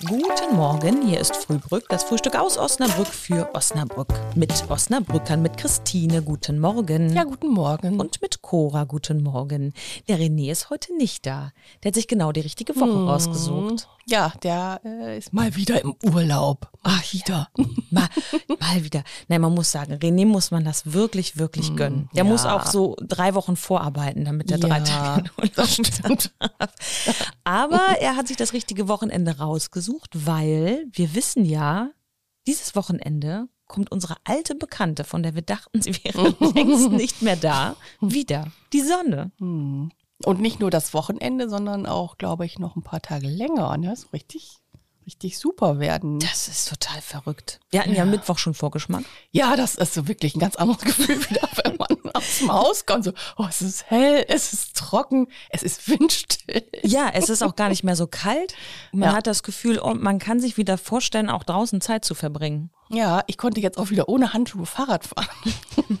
Guten Morgen, hier ist Frühbrück, das Frühstück aus Osnabrück für Osnabrück. Mit Osnabrückern, mit Christine, guten Morgen. Ja, guten Morgen. Und mit Cora, guten Morgen. Der René ist heute nicht da. Der hat sich genau die richtige Woche hm. rausgesucht. Ja, der äh, ist mal wieder im Urlaub. Ach, wieder. mal, mal wieder. Nein, man muss sagen, René muss man das wirklich, wirklich hm, gönnen. Der ja. muss auch so drei Wochen vorarbeiten, damit er ja, drei Tage das stimmt. Aber er hat sich das richtige Wochenende rausgesucht, weil wir wissen ja, dieses Wochenende kommt unsere alte Bekannte, von der wir dachten, sie wäre längst nicht mehr da, wieder. Die Sonne. Hm. Und nicht nur das Wochenende, sondern auch, glaube ich, noch ein paar Tage länger. Ne? So richtig, richtig super werden. Das ist total verrückt. Wir hatten ja, ja Mittwoch schon Vorgeschmack. Ja, das ist so wirklich ein ganz anderes Gefühl wieder, wenn man aus dem Haus kommt. So, oh, es ist hell, es ist trocken, es ist windstill. Ja, es ist auch gar nicht mehr so kalt. Man ja. hat das Gefühl, oh, man kann sich wieder vorstellen, auch draußen Zeit zu verbringen. Ja, ich konnte jetzt auch wieder ohne Handschuhe Fahrrad fahren.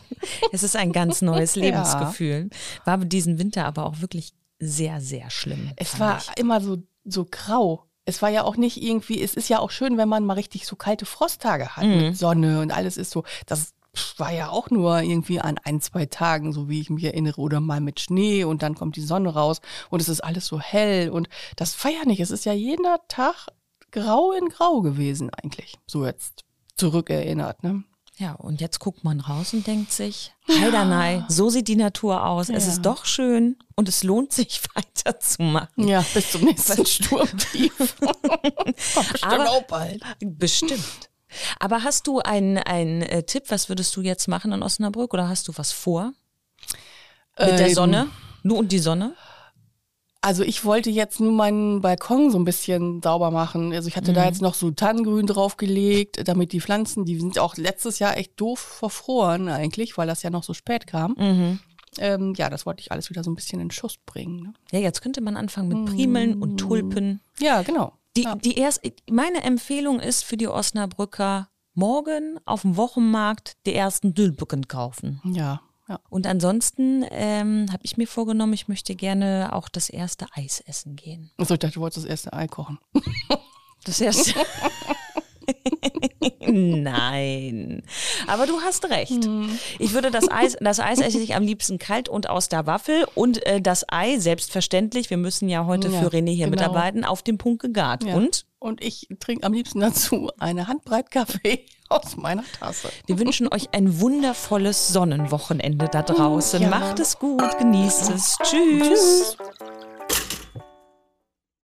Es ist ein ganz neues Lebensgefühl. War diesen Winter aber auch wirklich sehr, sehr schlimm. Es war ich. immer so, so grau. Es war ja auch nicht irgendwie, es ist ja auch schön, wenn man mal richtig so kalte Frosttage hat mhm. mit Sonne und alles ist so. Das war ja auch nur irgendwie an ein, zwei Tagen, so wie ich mich erinnere, oder mal mit Schnee und dann kommt die Sonne raus und es ist alles so hell und das war ja nicht. Es ist ja jeder Tag grau in grau gewesen eigentlich. So jetzt zurückerinnert, ne? Ja, und jetzt guckt man raus und denkt sich, Heidanei, so sieht die Natur aus. Ja. Es ist doch schön und es lohnt sich weiterzumachen. Ja, bis zum nächsten Sturmtief. bestimmt Aber, auch bald. Bestimmt. Aber hast du einen, einen äh, Tipp, was würdest du jetzt machen in Osnabrück oder hast du was vor? Mit ähm, der Sonne? Nur und die Sonne? Also ich wollte jetzt nur meinen Balkon so ein bisschen sauber machen. Also ich hatte mhm. da jetzt noch so Tannengrün draufgelegt, damit die Pflanzen, die sind auch letztes Jahr echt doof verfroren eigentlich, weil das ja noch so spät kam. Mhm. Ähm, ja, das wollte ich alles wieder so ein bisschen in Schuss bringen. Ne? Ja, jetzt könnte man anfangen mit Primeln mhm. und Tulpen. Ja, genau. Die, ja. die erst, meine Empfehlung ist für die Osnabrücker, morgen auf dem Wochenmarkt die ersten Dülbücken kaufen. Ja, ja. Und ansonsten ähm, habe ich mir vorgenommen, ich möchte gerne auch das erste Eis essen gehen. Achso, ich dachte, du wolltest das erste Ei kochen. Das erste. Nein. Aber du hast recht. Hm. Ich würde das Eis, das Eis esse ich am liebsten kalt und aus der Waffel und äh, das Ei, selbstverständlich, wir müssen ja heute ja, für René hier genau. mitarbeiten, auf dem Punkt gegart. Ja. Und? Und ich trinke am liebsten dazu eine Handbreit Kaffee aus meiner Tasse. Wir wünschen euch ein wundervolles Sonnenwochenende da draußen. Ja. Macht es gut, genießt es. Tschüss. Tschüss.